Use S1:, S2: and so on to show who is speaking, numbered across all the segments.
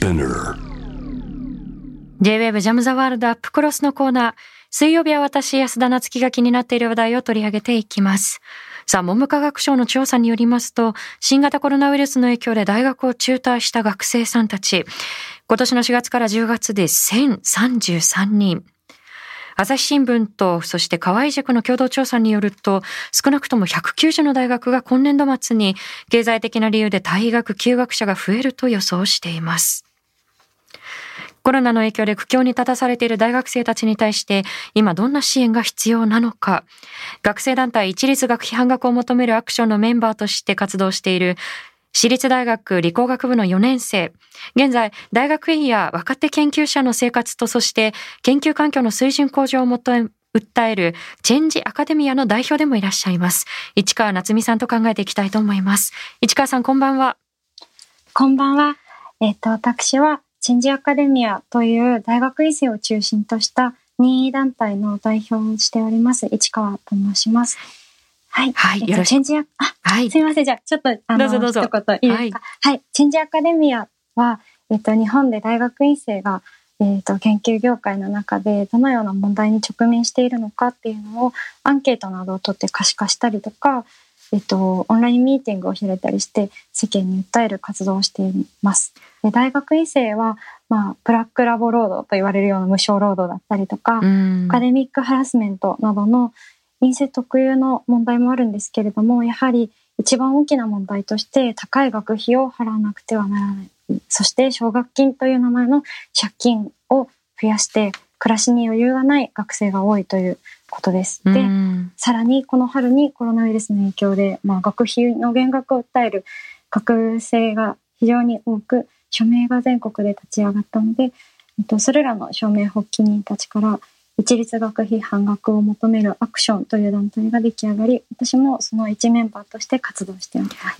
S1: Spinner
S2: J-WAVE ジャムザワールドアップクロスのコーナー。水曜日は私、安田夏樹が気になっている話題を取り上げていきます。さあ、文部科学省の調査によりますと、新型コロナウイルスの影響で大学を中退した学生さんたち、今年の4月から10月で1033人。朝日新聞と、そして河合塾の共同調査によると、少なくとも190の大学が今年度末に経済的な理由で退学休学者が増えると予想しています。コロナの影響で苦境に立たされている大学生たちに対して、今どんな支援が必要なのか。学生団体一律学費半額を求めるアクションのメンバーとして活動している、私立大学理工学部の4年生。現在、大学院や若手研究者の生活と、そして研究環境の水準向上を求め、訴えるチェンジアカデミアの代表でもいらっしゃいます。市川夏美さんと考えていきたいと思います。市川さん、こんばんは。
S3: こんばんは。えっ、と、私は、チェンジアカデミアという大学院生を中心とした任意団体の代表をしております、市川と申します。はい。えっと
S2: はいよろし
S3: チェンジア、あ、
S2: はい
S3: す。いません。じゃあ、ちょっと、あの、
S2: どうぞどうぞ
S3: 一言いいですか？はい、チェンジアカデミアは、えっと、日本で大学院生が、えっと、研究業界の中でどのような問題に直面しているのかっていうのをアンケートなどを取って可視化したりとか、えっと、オンラインミーティングを開いたりして世間に訴える活動をしています。で大学院生は、まあ、ブラックラボ労働と言われるような無償労働だったりとか、
S2: うん
S3: アカデミックハラスメントなどの院生特有の問題もあるんですけれども、やはり一番大きな問題として高い学費を払わなくてはならない。そして奨学金という名前の借金を増やして暮らしに余裕がない学生が多いということです。で、
S2: うん
S3: さらにこの春にコロナウイルスの影響で、まあ、学費の減額を訴える学生が非常に多く署名が全国で立ち上がったので、えっと、それらの署名発起人たちから一律学費半額を求めるアクションという団体が出来上がり私もその一メンバーとして活動しております、
S2: は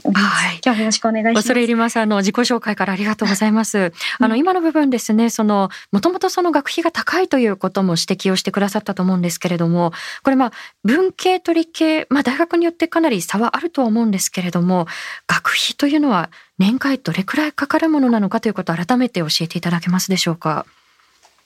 S2: い
S3: 今日はよろしくお願いします
S2: 恐れ入ります。あの、自己紹介からありがとうございます。あの、今の部分ですね、その、もともとその学費が高いということも指摘をしてくださったと思うんですけれども、これまあ、文系と理系、まあ大学によってかなり差はあるとは思うんですけれども、学費というのは年会どれくらいかかるものなのかということを改めて教えていただけますでしょうか？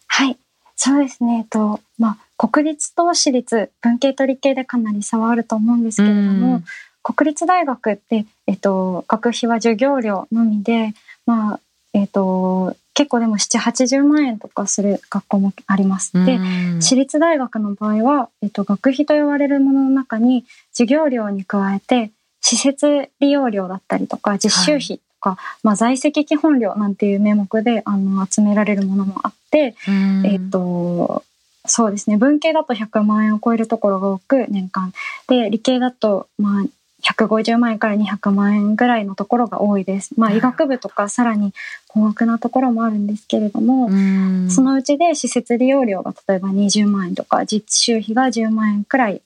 S3: はい、そうですね。えっと、まあ、国立と私立、文系と理系でかなり差はあると思うんですけれど
S2: う
S3: も
S2: ん、
S3: 国立大学って、えっと、学費は授業料のみで、まあ、えっと、結構でも7、80万円とかする学校もあります。で、
S2: うん
S3: 私立大学の場合は、えっと、学費と言われるものの中に授業料に加えて施設利用料だったりとか実習費とか、まあ、在籍基本料なんていう名目であの集められるものもあって、
S2: うん。
S3: えっとそうですね。文系だと100万円を超えるところが多く年間。で理系だとまあ150万円から200万円ぐらいのところが多いです。まあ、医学部とかさらに高額なところもあるんですけれども、
S2: うん。
S3: そのうちで施設利用料が例えば20万円とか実習費が10万円くらい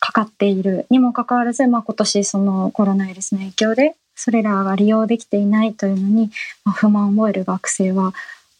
S3: かかっている。にもかかわらず、まあ、今年そのコロナウイルスの影響でそれらが利用できていないというのに、まあ、不満を覚える学生は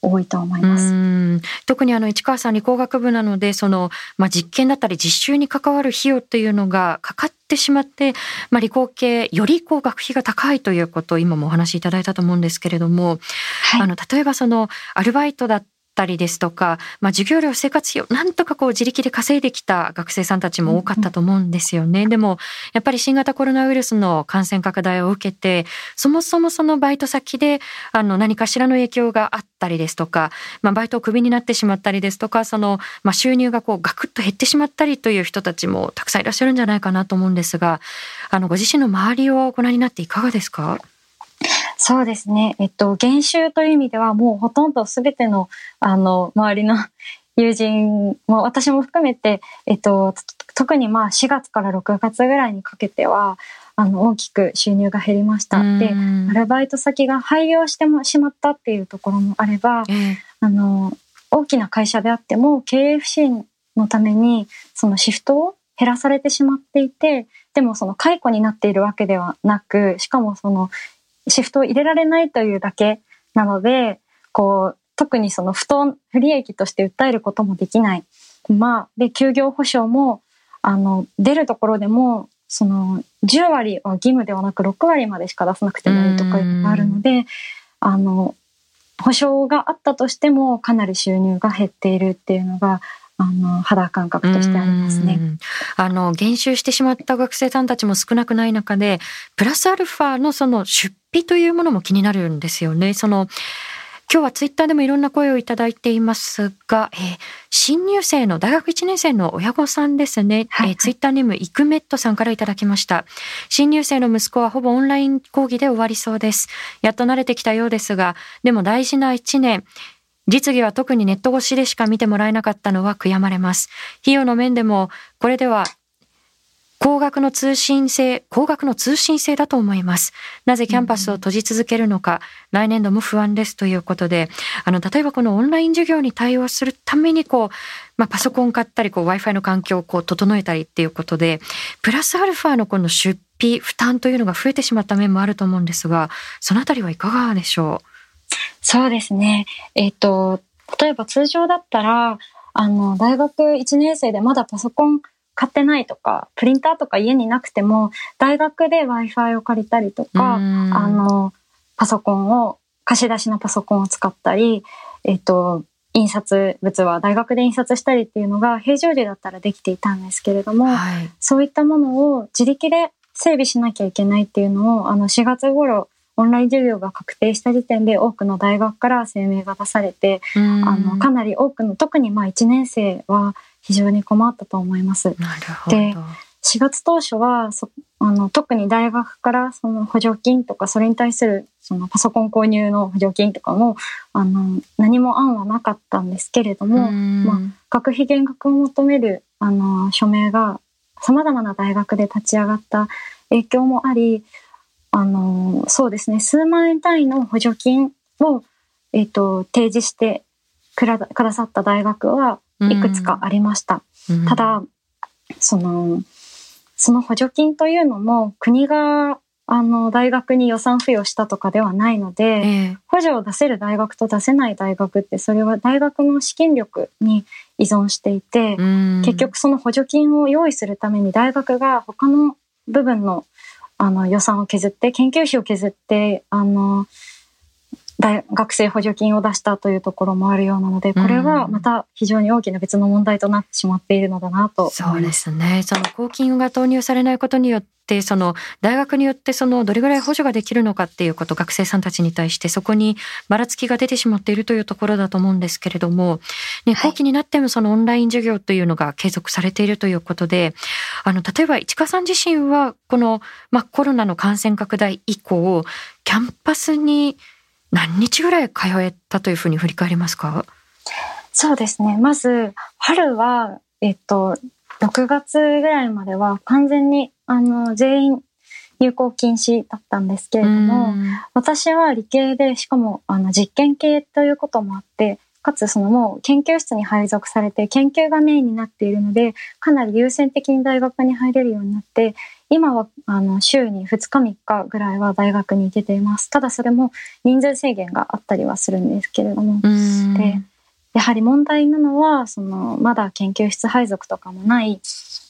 S3: 多いと思います。
S2: うん特にあの市川さん理工学部なのでその、まあ、実験だったり実習に関わる費用というのがかかってしまって、まあ、理工系よりこう学費が高いということを今もお話しいただいたと思うんですけれども、
S3: はい
S2: あの例えばそのアルバイトだったりですとか、まあ、授業料生活費をなんとかこう自力で稼いできた学生さんたちも多かったと思うんですよね。でもやっぱり新型コロナウイルスの感染拡大を受けてそもそもそのバイト先であの何かしらの影響があったりですとか、まあ、バイトをクビになってしまったりですとかその、まあ、収入がこうガクッと減ってしまったりという人たちもたくさんいらっしゃるんじゃないかなと思うんですがあのご自身の周りをご覧になっていかがですか？
S3: そうですね。えっと、減収という意味では、もうほとんどすべての、あの、周りの 友人も、私も含めて、えっと、と特にまあ4月から6月ぐらいにかけては、あの、大きく収入が減りました。で、
S2: うん
S3: アルバイト先が廃業してもしまったっていうところもあれば、
S2: ええ
S3: あの、大きな会社であっても、経営不振のために、そのシフトを減らされてしまっていて、でもその解雇になっているわけではなく、しかもそのシフトを入れられないというだけなので、こう、特にその不当、不利益として訴えることもできない。まあ、で、休業保障も、あの、出るところでも、その、10割は義務ではなく6割までしか出さなくてもいいとかいうのがあるので、あの、保証があったとしてもかなり収入が減っているっていうのがあの肌感覚としてありますね。
S2: あの減収してしまった学生さんたちも少なくない中でプラスアルファのその出費というものも気になるんですよね。その今日はツイッターでもいろんな声をいただいていますが、えー、新入生の大学1年生の親御さんですね、はい、えー、ツイッターネームイクメットさんからいただきました。新入生の息子はほぼオンライン講義で終わりそうです。やっと慣れてきたようですが、でも大事な1年、実技は特にネット越しでしか見てもらえなかったのは悔やまれます。費用の面でも、これでは高額の通信制、高額の通信制だと思います。なぜキャンパスを閉じ続けるのか、来年度も不安ですということで、あの、例えばこのオンライン授業に対応するために、こう、まあ、パソコン買ったり、こう、Wi-Fi の環境をこう、整えたりっていうことで、プラスアルファのこの出費、負担というのが増えてしまった面もあると思うんですが、そのあたりはいかがでしょう？
S3: そうですね。えっ、ー、と、例えば通常だったら、あの、大学1年生でまだパソコン買ってないとか、プリンターとか家になくても、大学で Wi-Fi を借りたりとか、あの、パソコンを、貸し出しのパソコンを使ったり、えっと、印刷物は大学で印刷したりっていうのが平常時だったらできていたんですけれども、はい、そういったものを自力で整備しなきゃいけないっていうのを、あの4月頃、オンライン授業が確定した時点で多くの大学から声明が出されて、あのかなり多くの特にまあ1年生は非常に困ったと思います。
S2: で4
S3: 月当初はそあの特に大学からその補助金とかそれに対するそのパソコン購入の補助金とかもあの何も案はなかったんですけれども、まあ、学費減額を求めるあの署名がさまざまな大学で立ち上がった影響もありあのそうですね数万円単位の補助金を、えーと、提示してくださった大学はいくつかありました。ただ、その、その補助金というのも国があの大学に予算付与したとかではないので、えー、補助を出せる大学と出せない大学ってそれは大学の資金力に依存していて、結局その補助金を用意するために大学が他の部分のあの予算を削って研究費を削ってあの大学生補助金を出したというところもあるようなので、これはまた非常に大きな別の問題となってしまっているのだなと
S2: そうですね。その公金が投入されないことによって、その大学によってそのどれぐらい補助ができるのかっていうこと、学生さんたちに対してそこにばらつきが出てしまっているというところだと思うんですけれども、ね、後期になってもそのオンライン授業というのが継続されているということで、あの、例えば市川さん自身はこの、まあ、コロナの感染拡大以降、キャンパスに何日ぐらい通えたというふうに振り返りますか？
S3: そうですね。まず、春は、えっと、6月ぐらいまでは完全に、あの、全員有効禁止だったんですけれども、私は理系で、しかも、あの、実験系ということもあって、かつそのもう研究室に配属されて研究がメインになっているので、かなり優先的に大学に入れるようになって、今はあの週に2日3日ぐらいは大学に行けています。ただそれも人数制限があったりはするんですけれども。でやはり問題なのはそのまだ研究室配属とかもない、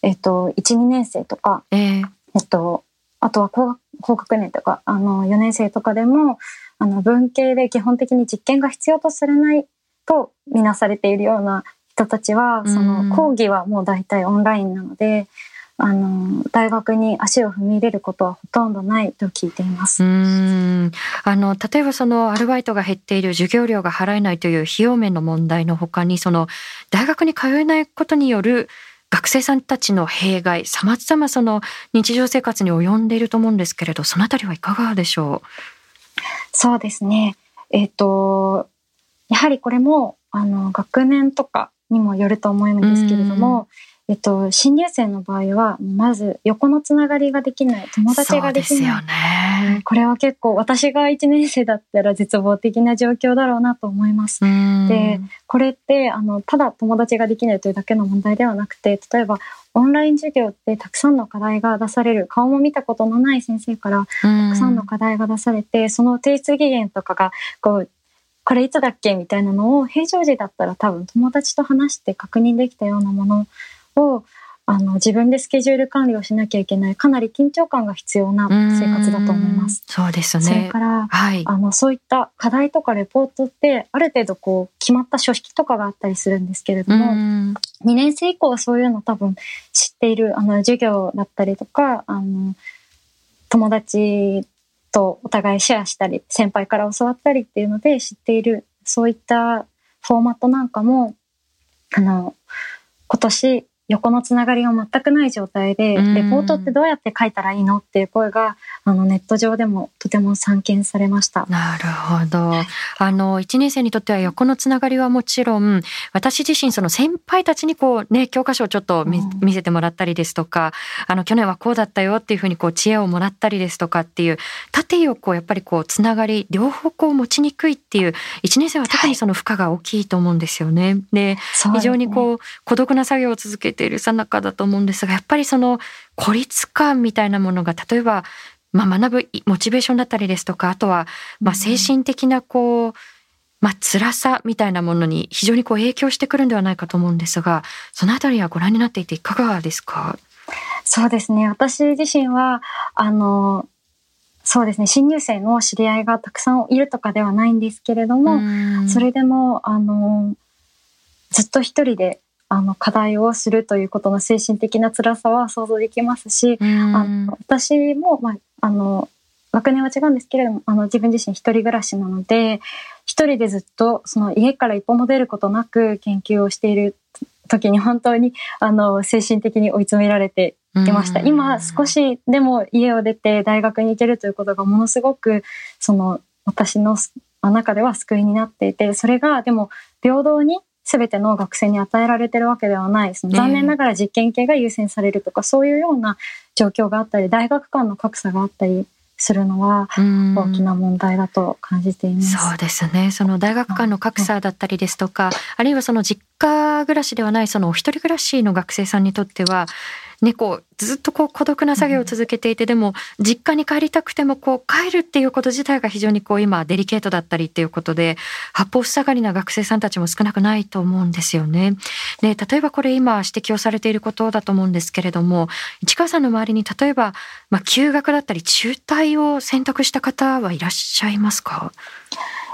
S3: えっと、12年生とか、えー、えっと、あとは高高学年とかあの4年生とかでもあの文系で基本的に実験が必要とされないとみなされているような人たちはその講義はもう大体オンラインなのであの大学に足を踏み入れることはほとんどないと聞いています。
S2: うん。あの例えばそのアルバイトが減っている授業料が払えないという費用面の問題のほかにその大学に通えないことによる学生さんたちの弊害さまざまその日常生活に及んでいると思うんですけれどそのあたりはいかがでしょう？
S3: そうですね。えっ、ー、とやはりこれもあの学年とかにもよると思うんですけれども、えっと、新入生の場合は、まず横のつながりができない、友達ができない。
S2: ね、
S3: これは結構、私が1年生だったら絶望的な状況だろうなと思います。で、これって、あの、ただ友達ができないというだけの問題ではなくて、例えば、オンライン授業ってたくさんの課題が出される、顔も見たことのない先生からたくさんの課題が出されて、その提出期限とかが、こう、これいつだっけみたいなのを平常時だったら多分友達と話して確認できたようなものをあの自分でスケジュール管理をしなきゃいけないかなり緊張感が必要な生活だと思います。
S2: そうですね。
S3: それから、はい、あのそういった課題とかレポートってある程度こう決まった書式とかがあったりするんですけれども、2年生以降はそういうの多分知っているあの授業だったりとかあの友達とお互いシェアしたり先輩から教わったりっていうので知っているそういったフォーマットなんかもあの今年横のつながりが全くない状態で、レポートってどうやって書いたらいいのっていう声が、あの、ネット上でもとても散見されました。
S2: なるほど。あの、1年生にとっては横のつながりはもちろん、私自身、その先輩たちにこうね、教科書をちょっと見,、見せてもらったりですとか、あの、去年はこうだったよっていうふうにこう、知恵をもらったりですとかっていう、縦横やっぱりこう、つながり、両方こう持ちにくいっていう、1年生は特にその負荷が大きいと思うんですよね。はい、で、非常にこう、孤独な作業を続けているさなかだと思うんですがやっぱりその孤立感みたいなものが例えば、まあ、学ぶモチベーションだったりですとかあとはまあ精神的なこう、まあ辛さみたいなものに非常にこう影響してくるんではないかと思うんですがそのあたりはご覧になっていていかがですか？
S3: そうですね。私自身はあのそうですね。新入生の知り合いがたくさんいるとかではないんですけれどもそれでもあのずっと一人であの課題をするということの精神的な辛さは想像できますし、あの私も、まあ、あの学年は違うんですけれどもあの自分自身一人暮らしなので一人でずっとその家から一歩も出ることなく研究をしている時に本当にあの精神的に追い詰められていました。今少しでも家を出て大学に行けるということがものすごくその私の中では救いになっていてそれがでも平等に全ての学生に与えられてるわけではない。その残念ながら実験系が優先されるとか、そういうような状況があったり、大学間の格差があったりするのは大きな問題だと感じています。
S2: そうですね。その大学間の格差だったりですとか、あるいはその実家暮らしではないそのお一人暮らしの学生さんにとっては、ね、こうずっとこう孤独な作業を続けていて、でも実家に帰りたくてもこう帰るっていうこと自体が非常にこう今デリケートだったりっていうことで八方塞がりな学生さんたちも少なくないと思うんですよね。で例えばこれ今指摘をされていることだと思うんですけれども市川さんの周りに例えば、まあ、休学だったり中退を選択した方はいらっしゃいますか？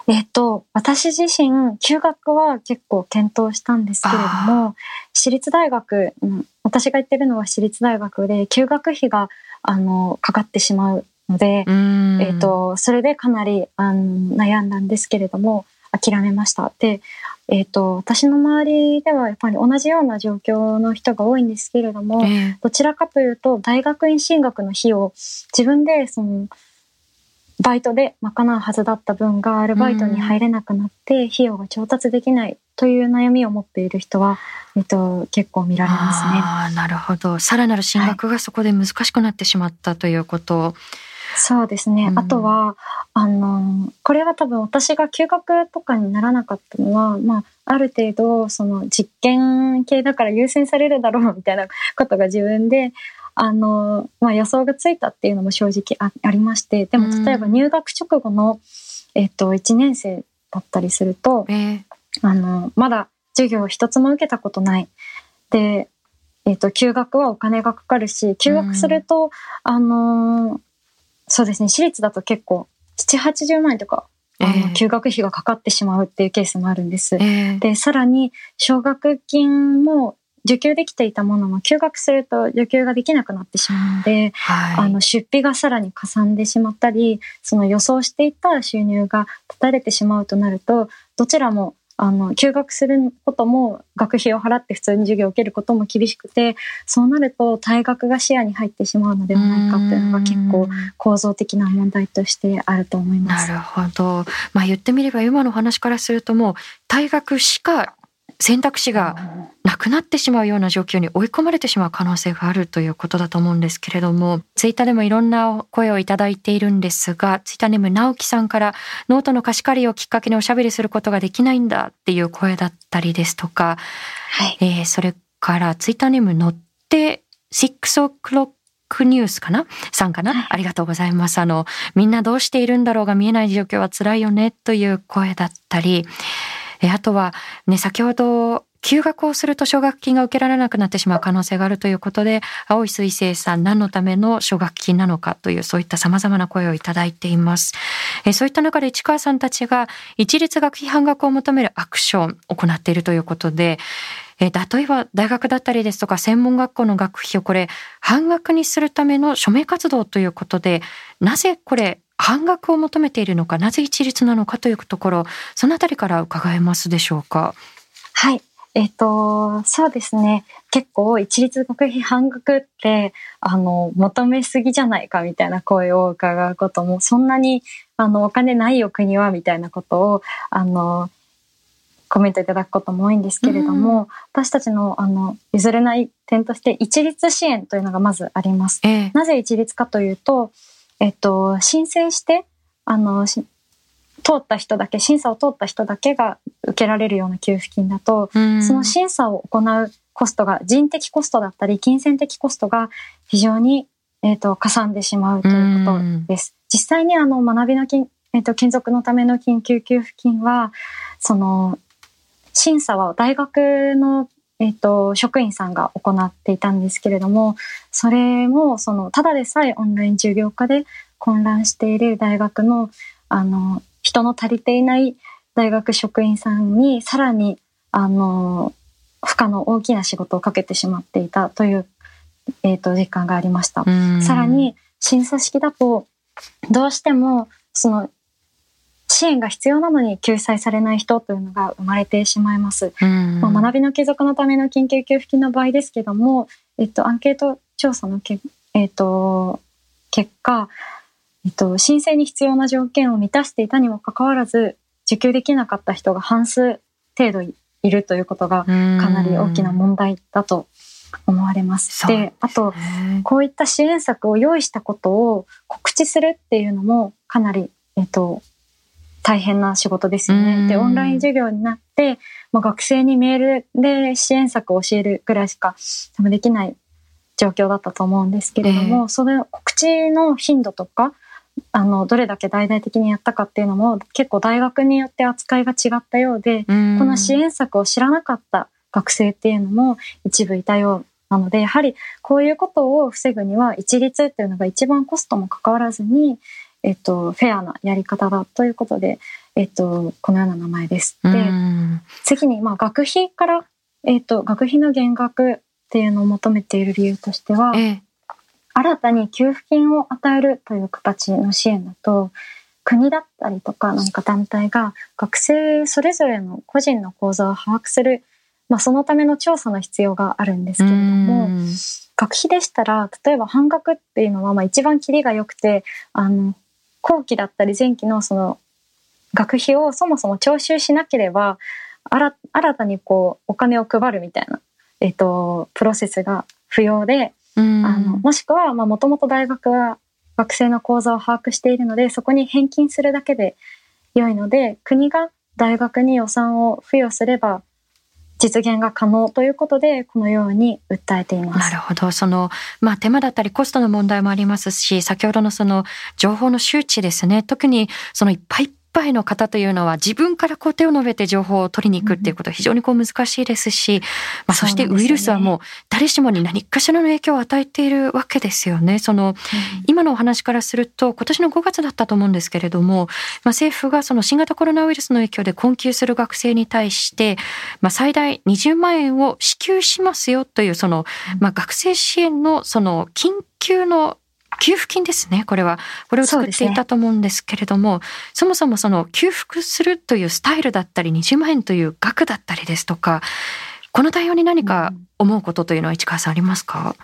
S3: えっと、私自身、休学は結構検討したんですけれども、私立大学、うん、私が行ってるのは私立大学で、休学費が、あの、かかってしまうので、えっと、それでかなりあの悩んだんですけれども、諦めました。で、えっ、と、私の周りではやっぱり同じような状況の人が多いんですけれども、えー、どちらかというと、大学院進学の費を自分でそのバイトで賄うはずだった分がアルバイトに入れなくなって費用が調達できないという悩みを持っている人は、えっと、結構見られますね。
S2: あなるほど。さらなる進学がそこで難しくなってしまったということ。はい、
S3: そうですね。うん、あとは、あの、これは多分私が休学とかにならなかったのは、まあ、ある程度、その実験系だから優先されるだろうみたいなことが自分であの、まあ、予想がついたっていうのも正直あありましてでも例えば入学直後の、えっと、1年生だったりすると、えー、あのまだ授業を一つも受けたことない。で、えっと、休学はお金がかかるし休学すると、あのそうですね私立だと結構780万円とかあの、休学費がかかってしまうっていうケースもあるんです。えー、で、さらに、奨学金も受給できていたものも休学すると受給ができなくなってしまうので、はい、あの出費がさらにかさんでしまったりその予想していた収入が断たれてしまうとなるとどちらもあの休学することも学費を払って普通に授業を受けることも厳しくてそうなると退学が視野に入ってしまうのではないかというのが結構構造的な問題としてあると思います。
S2: なるほど、まあ、言ってみれば今の話からするともう退学しか選択肢がなくなってしまうような状況に追い込まれてしまう可能性があるということだと思うんですけれども、ツイッターでもいろんな声をいただいているんですが、ツイッターネーム直樹さんからノートの貸し借りをきっかけにおしゃべりすることができないんだっていう声だったりですとか、はい、えー、それからツイッターネーム乗って6 o'clock クニュースかな？さんかな、はい、ありがとうございます。あの、みんなどうしているんだろうが見えない状況は辛いよねという声だったり、えあとはね先ほど休学をすると奨学金が受けられなくなってしまう可能性があるということで、青い水星さん、何のための奨学金なのかという、そういった様々な声をいただいています。えそういった中で市川さんたちが一律学費半額を求めるアクションを行っているということで、え例えば大学だったりですとか専門学校の学費をこれ半額にするための署名活動ということで、なぜこれ半額を求めているのか、なぜ一律なのかというところ、そのあたりから伺えますでしょうか？
S3: はい。えっ、と、そうですね。結構一律学費半額って、あの、求めすぎじゃないかみたいな声を伺うことも、そんなに、あの、お金ないよ国はみたいなことを、あの、コメントいただくことも多いんですけれども、うん、私たちの、あの、譲れない点として、一律支援というのがまずあります。えなぜ一律かというと、えっと、申請して、あの、通った人だけ、審査を通った人だけが受けられるような給付金だと、その審査を行うコストが、人的コストだったり、金銭的コストが非常に、えっ、と、かさんでしまうということです。実際にあの、学びの金、えっ、と、金属のための緊急給付金は、その、審査は大学のえっ、と、職員さんが行っていたんですけれども、それも、その、ただでさえオンライン授業化で混乱している大学の、あの、人の足りていない大学職員さんに、さらに、あの、負荷の大きな仕事をかけてしまっていたという、えっ、と、実感がありました。さらに、審査式だと、どうしても、その、支援が必要なのに救済されない人というのが生まれてしまいます。まあ、学びの継続のための緊急給付金の場合ですけども、えっと、アンケート調査のけ、えっと、結果、えっと、申請に必要な条件を満たしていたにもかかわらず、受給できなかった人が半数程度いるということがかなり大きな問題だと思われます。で、あと、こういった支援策を用意したことを告知するっていうのもかなり、えっと、大変な仕事ですよね。で、オンライン授業になって、まあ、学生にメールで支援策を教えるぐらいしか多分できない状況だったと思うんですけれども、えー、それ告知の頻度とか、あの、どれだけ大々的にやったかっていうのも結構大学によって扱いが違ったようで、この支援策を知らなかった学生っていうのも一部いたようなので、やはりこういうことを防ぐには一律っていうのが一番コストも関わらずに、えっと、フェアなやり方だということで、えっと、このような名前です。で、次に、まあ、学費から、えっと、学費の減額っていうのを求めている理由としては、ええ、新たに給付金を与えるという形の支援だと、国だったりとか何か団体が学生それぞれの個人の口座を把握する、まあ、そのための調査の必要があるんですけれども、学費でしたら、例えば半額っていうのは、まあ一番キリが良くて、あの、後期だったり前期のその学費をそもそも徴収しなければ新たにこうお金を配るみたいな、えっと、プロセスが不要で、あのもしくはもともと大学は学生の口座を把握しているのでそこに返金するだけで良いので国が大学に予算を付与すれば実現が可能ということで、このように訴えていま
S2: す。なるほど。その、まあ手間だったりコストの問題もありますし、先ほどのその情報の周知ですね。特にそのいっぱいいっぱいの方というのは自分からこう手を述べて情報を取りに行くっていうことは非常にこう難しいですし、まあ、そしてウイルスはもう誰しもに何かしらの影響を与えているわけですよね。その、今のお話からすると今年の5月だったと思うんですけれども、まあ、政府がその新型コロナウイルスの影響で困窮する学生に対して、まあ、最大20万円を支給しますよというその、まあ、学生支援のその緊急の給付金ですね、これは。これを作っていたと思うんですけれども、そ、ね,、もそもその給付するというスタイルだったり、20万円という額だったりですとか、この対応に何か思うことというのは市川さんありますか、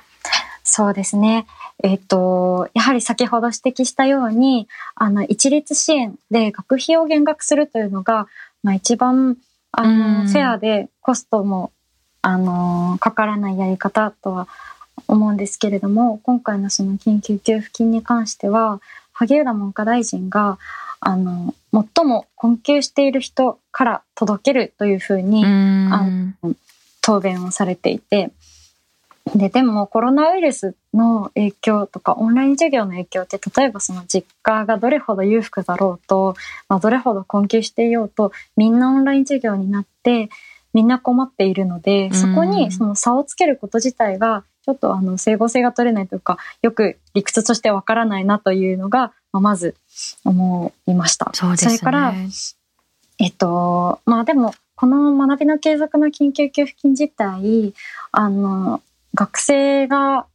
S3: そうですね。えっ、と、やはり先ほど指摘したように、あの、一律支援で学費を減額するというのが、まあ一番、あの、フェアでコストも、あの、かからないやり方とは思うんですけれども今回のその緊急給付金に関しては萩生田文科大臣があの最も困窮している人から届けるというふうにあの答弁をされていてででもコロナウイルスの影響とかオンライン授業の影響って例えばその実家がどれほど裕福だろうと、まあ、どれほど困窮していようとみんなオンライン授業になってみんな困っているので、そこにその差をつけること自体が、ちょっとあの整合性が取れないというか、よく理屈としてわからないなというのが、まあ、まず思いました。
S2: そうですね。
S3: それから、えっと、まあでも、この学びの継続の緊急給付金自体、あの、学生が、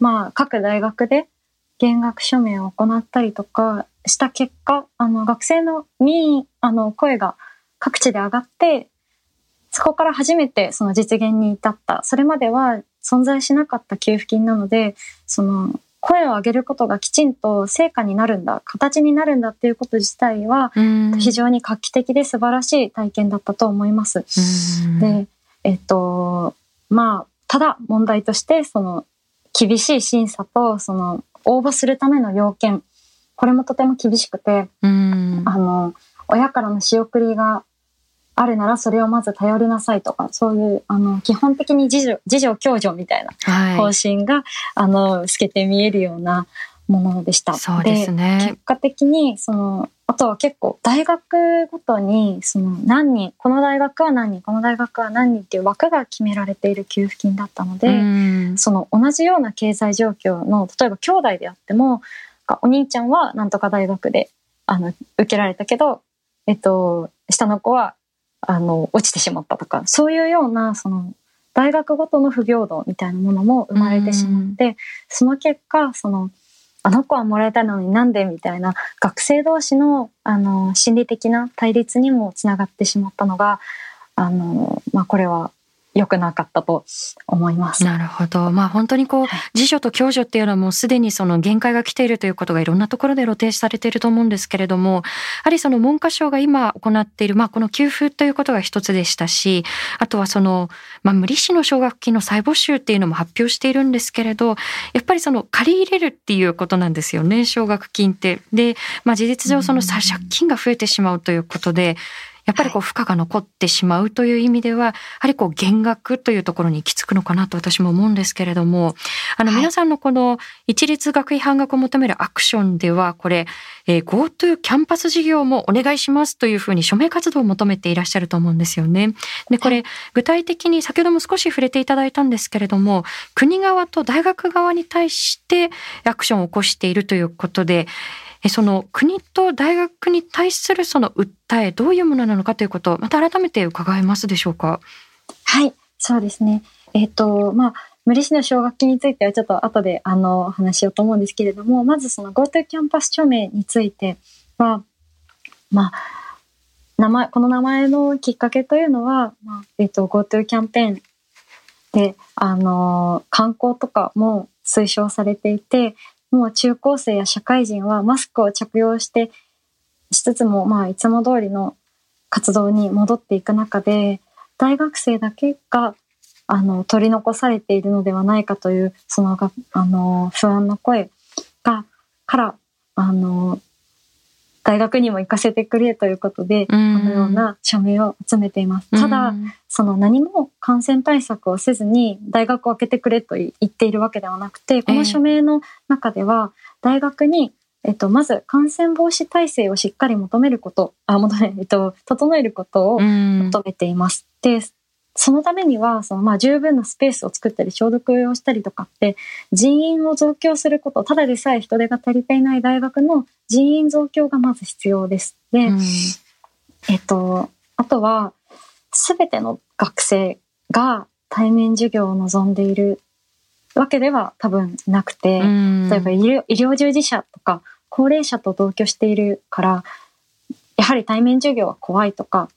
S3: まあ各大学で減額署名を行ったりとかした結果、あの、学生の民意、あの、声が各地で上がって、そこから初めてその実現に至った。それまでは存在しなかった給付金なので、その声を上げることがきちんと成果になるんだ、形になるんだっていうこと自体は、非常に画期的で素晴らしい体験だったと思います。で、えっと、まあ、ただ問題として、その、厳しい審査と、その、応募するための要件、これもとても厳しくて、あの、親からの仕送りがあるならそれをまず頼りなさいとか、そういう、あの、基本的に自助、自助共助みたいな方針が、はい、あの、透けて見えるようなものでした。
S2: そうですね。
S3: 結果的に、その、あとは結構大学ごとに、その何人、この大学は何人、この大学は何人っていう枠が決められている給付金だったので、その同じような経済状況の、例えば兄弟であっても、お兄ちゃんはなんとか大学で、あの、受けられたけど、えっと、下の子はあの、落ちてしまったとか、そういうような、その、大学ごとの不平等みたいなものも生まれてしまって、その結果、その、あの子はもらえたのになんでみたいな学生同士のあの心理的な対立にもつながってしまったのがあの、まあ、これは良くなかったと思います。
S2: なるほど。まあ本当にこう、自助と共助っていうのはもうすでにその限界が来ているということがいろんなところで露呈されていると思うんですけれども、やはりその文科省が今行っている、まあこの給付ということが一つでしたし、あとはその、まあ無利子の奨学金の再募集っていうのも発表しているんですけれど、やっぱりその借り入れるっていうことなんですよね、奨学金って。で、まあ事実上その借金が増えてしまうということで、やっぱりこう負荷が残ってしまうという意味では、やはりこう減額というところに行き着くのかなと私も思うんですけれども、あの皆さんのこの一律学費半額を求めるアクションでは、これ、えー、GoTo キャンパス事業もお願いしますというふうに署名活動を求めていらっしゃると思うんですよね。で、これ、具体的に先ほども少し触れていただいたんですけれども、国側と大学側に対してアクションを起こしているということで、その国と大学に対するその訴え、どういうものなのかということ、また改めて伺えますでしょうか？
S3: はい、そうですね。えっ、ー、と、まあ、無利子の奨学金についてはちょっと後であの話しようと思うんですけれども、まずその GoTo キャンパス署名については、まあ、名前、この名前のきっかけというのは、まあ、えっ、ー、と、GoTo キャンペーンで、あの、観光とかも推奨されていて、もう中高生や社会人はマスクを着用してしつつも、まあ、いつも通りの活動に戻っていく中で、大学生だけが、あの、取り残されているのではないかという、その、あの、不安の声が、から、あの、大学にも行かせてくれということで、このような署名を集めています。ただ、その何も感染対策をせずに大学を開けてくれと言っているわけではなくて、この署名の中では、大学に、えっと、まず感染防止体制をしっかり求めること、あ、求め、えっと、整えることを求めています。で、そのためには、そのまあ十分なスペースを作ったり消毒をしたりとかって人員を増強すること、ただでさえ人手が足りていない大学の人員増強がまず必要です。で、うん、えっと、あとは、すべての学生が対面授業を望んでいるわけでは多分なくて、うん、例えば医療医療従事者とか高齢者と同居しているから、やはり対面授業は怖いとか、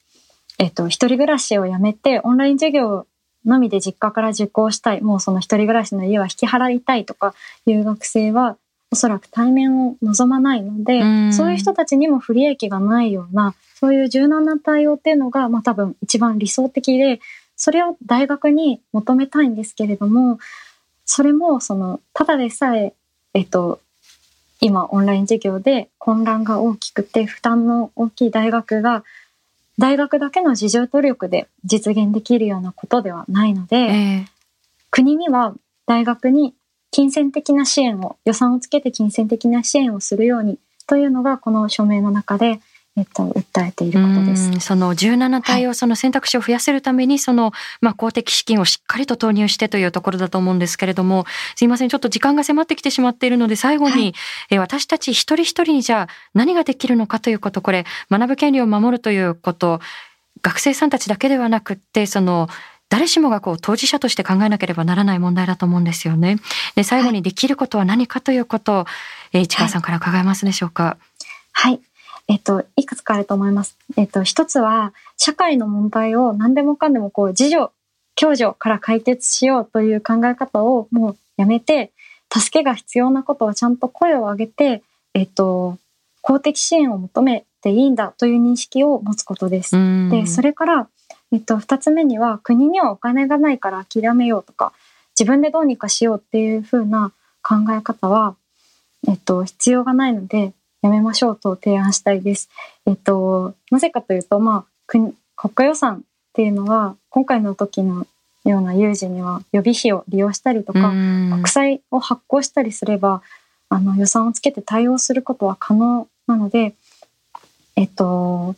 S3: えっと、一人暮らしをやめて、オンライン授業のみで実家から受講したい、もうその一人暮らしの家は引き払いたいとかいう学生は、おそらく対面を望まないので、うそういう人たちにも不利益がないような、そういう柔軟な対応っていうのが、まあ多分一番理想的で、それを大学に求めたいんですけれども、それも、その、ただでさえ、えっと、今オンライン授業で混乱が大きくて負担の大きい大学が大学だけの自助努力で実現できるようなことではないので、えー、国には大学に金銭的な支援を、予算をつけて金銭的な支援をするようにというのがこの署名の中で、えっと、訴えていることです。
S2: その17体をその選択肢を増やせるために、その、まあ、公的資金をしっかりと投入してというところだと思うんですけれども、すいません、ちょっと時間が迫ってきてしまっているので、最後に、はい、え私たち一人一人にじゃあ何ができるのかということ、これ、学ぶ権利を守るということ、学生さんたちだけではなくって、その、誰しもがこう当事者として考えなければならない問題だと思うんですよね。で、最後にできることは何かということを、え市川さんから伺えますでしょうか？
S3: はい。えっと、いくつかあると思います。えっと、一つは、社会の問題を何でもかんでもこう、自助、共助から解決しようという考え方をもうやめて、助けが必要なことはちゃんと声を上げて、えっと、公的支援を求めていいんだという認識を持つことです。で、それから、えっと、二つ目には、国にはお金がないから諦めようとか、自分でどうにかしようっていう風な考え方は、えっと、必要がないので、やめましょうと提案したいです。えっと、なぜかというと、まあ、国、国家予算っていうのは、今回の時のような有事には予備費を利用したりとか、国債を発行したりすれば、あの予算をつけて対応することは可能なので、えっと、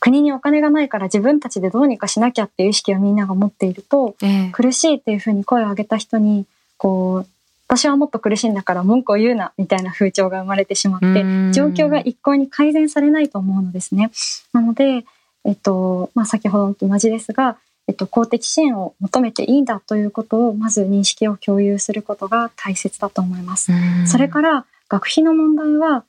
S3: 国にお金がないから自分たちでどうにかしなきゃっていう意識をみんなが持っていると、えー、苦しいっていうふうに声を上げた人にこう私はもっと苦しいんだから文句を言うなみたいな風潮が生まれてしまって状況が一向に改善されないと思うのですね。なので、えっとまあ、先ほどと同じですが、えっと、公的支援を求めていいんだということをまず認識を共有することが大切だと思います。それから学費の問題は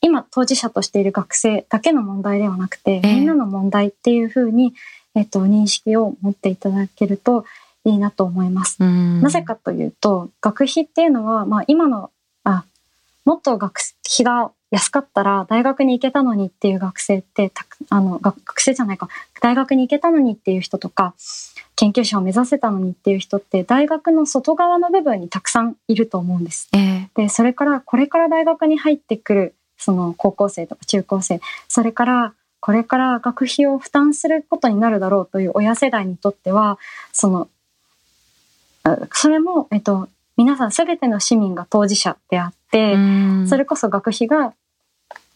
S3: 今当事者としている学生だけの問題ではなくて、みんなの問題っていうふうに、えっと、認識を持っていただけるといいなと思います。なぜかというと、学費っていうのは、まあ今の、あ、もっと学費が安かったら大学に行けたのにっていう学生ってあの学生じゃないか大学に行けたのにっていう人とか研究者を目指せたのにっていう人って大学の外側の部分にたくさんいると思うんです。えー、でそれからこれから大学に入ってくるその高校生とか中高生、それからこれから学費を負担することになるだろうという親世代にとっては、その、それも、えっと、皆さんすべての市民が当事者であって、それこそ学費が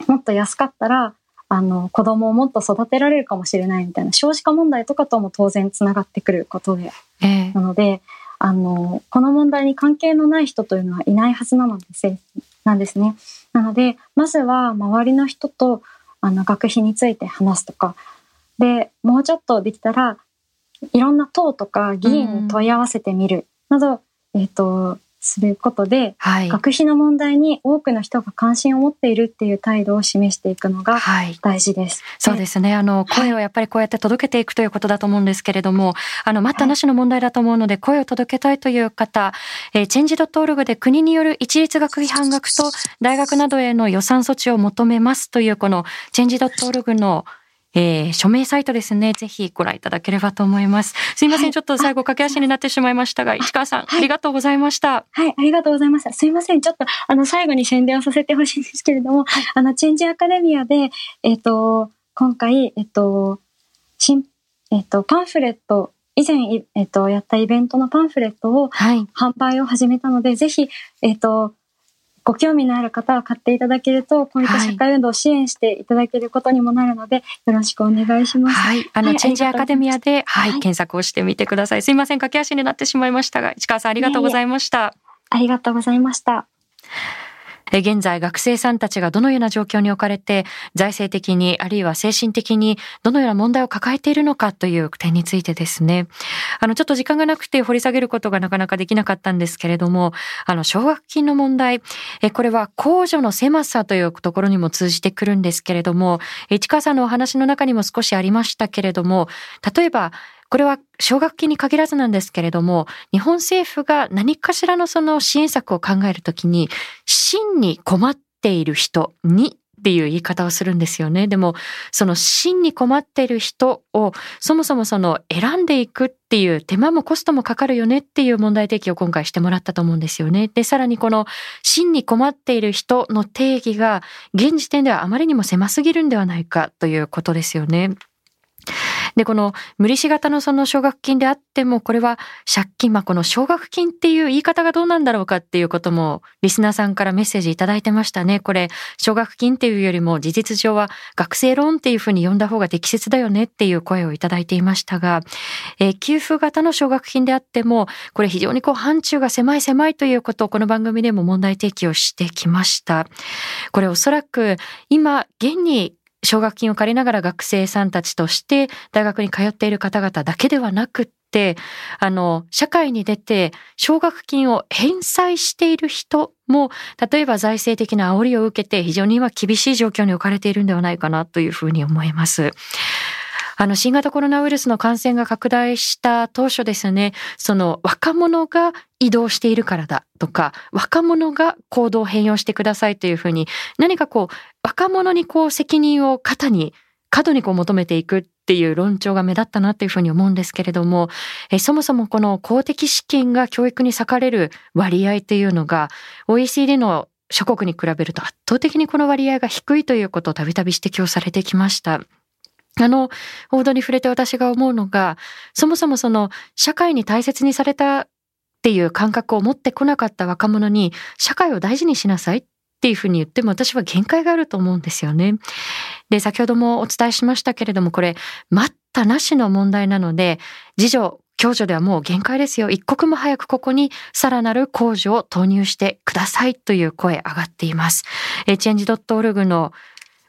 S3: もっと安かったら、あの、子供をもっと育てられるかもしれないみたいな少子化問題とかとも当然つながってくることで、えー、なので、あの、この問題に関係のない人というのはいないはずなのです、なんですね。なので、まずは周りの人とあの学費について話すとか、で、もうちょっとできたら、いろんな党とか議員に問い合わせてみるなど、えっ、ー、と、することで、はい、学費の問題に多くの人が関心を持っているっていう態度を示していくのが大事です。はい、
S2: そうですね。あの、声をやっぱりこうやって届けていくということだと思うんですけれども、あの、待ったなしの問題だと思うので、声を届けたいという方、えー、チェンジドットオルグで国による一律学費半額と大学などへの予算措置を求めますという、このチェンジドットオルグのえー、署名サイトですね。ぜひご覧いただければと思います。すいません、はい、ちょっと最後駆け足になってしまいましたが、市川さん、はい、ありがとうございました。
S3: はい、ありがとうございました。すいません、ちょっとあの最後に宣伝をさせてほしいんですけれども、はい、あのチェンジアカデミアで、えっ、ー、と、今回、えっ、ー、と、新、えっ、ー、と、パンフレット以前、えっと、やったイベントのパンフレットを販売を始めたので、はい、ぜひ、えっと、ご興味のある方は買っていただけると、こういった社会運動を支援していただけることにもなるので、はい、よろしくお願いします。
S2: はい。あの、はい、チェンジアカデミアで、はい、はい、検索をしてみてください。すいません、駆け足になってしまいましたが、市川さんありがとうございました。いえいえ
S3: ありがとうございました。
S2: 現在学生さんたちがどのような状況に置かれて、財政的にあるいは精神的にどのような問題を抱えているのかという点についてですね。あの、ちょっと時間がなくて掘り下げることがなかなかできなかったんですけれども、あの、奨学金の問題、え、これは控除の狭さというところにも通じてくるんですけれども、市川さんのお話の中にも少しありましたけれども、例えば、これは奨学金に限らずなんですけれども、日本政府が何かしらのその支援策を考えるときに、真に困っている人にっていう言い方をするんですよね。でも、その真に困っている人をそもそもその選んでいくっていう手間もコストもかかるよねっていう問題提起を今回してもらったと思うんですよね。で、さらにこの真に困っている人の定義が現時点ではあまりにも狭すぎるんではないかということですよね。で、この無利子型のその奨学金であっても、これは借金、まあこの奨学金っていう言い方がどうなんだろうかっていうことも、リスナーさんからメッセージいただいてましたね。これ、奨学金っていうよりも事実上は学生ローンっていうふうに呼んだ方が適切だよねっていう声をいただいていましたが、えー、給付型の奨学金であっても、これ非常にこう範疇が狭い狭いということをこの番組でも問題提起をしてきました。これおそらく今、現に奨学金を借りながら学生さんたちとして大学に通っている方々だけではなくって、あの、社会に出て奨学金を返済している人も、例えば財政的な煽りを受けて非常に今厳しい状況に置かれているんではないかなというふうに思います。あの、新型コロナウイルスの感染が拡大した当初ですね、その若者が移動しているからだとか、若者が行動を変容してくださいというふうに、何かこう、若者にこう責任を肩に、過度にこう求めていくっていう論調が目立ったなっていうふうに思うんですけれども、えそもそもこの公的資金が教育に割かれる割合っていうのが OECD の諸国に比べると圧倒的にこの割合が低いということをたびたび指摘をされてきました。あの、報道に触れて私が思うのが、そもそもその社会に大切にされたっていう感覚を持ってこなかった若者に、社会を大事にしなさいっていうふうに言っても私は限界があると思うんですよね。で、先ほどもお伝えしましたけれども、これ、待ったなしの問題なので、次女、共助ではもう限界ですよ。一刻も早くここにさらなる控除を投入してくださいという声上がっています。チェンジ .org の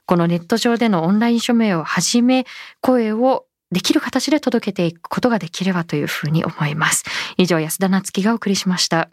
S2: このネット上でのオンライン署名をはじめ、声をできる形で届けていくことができればというふうに思います。以上、安田なつきがお送りしました。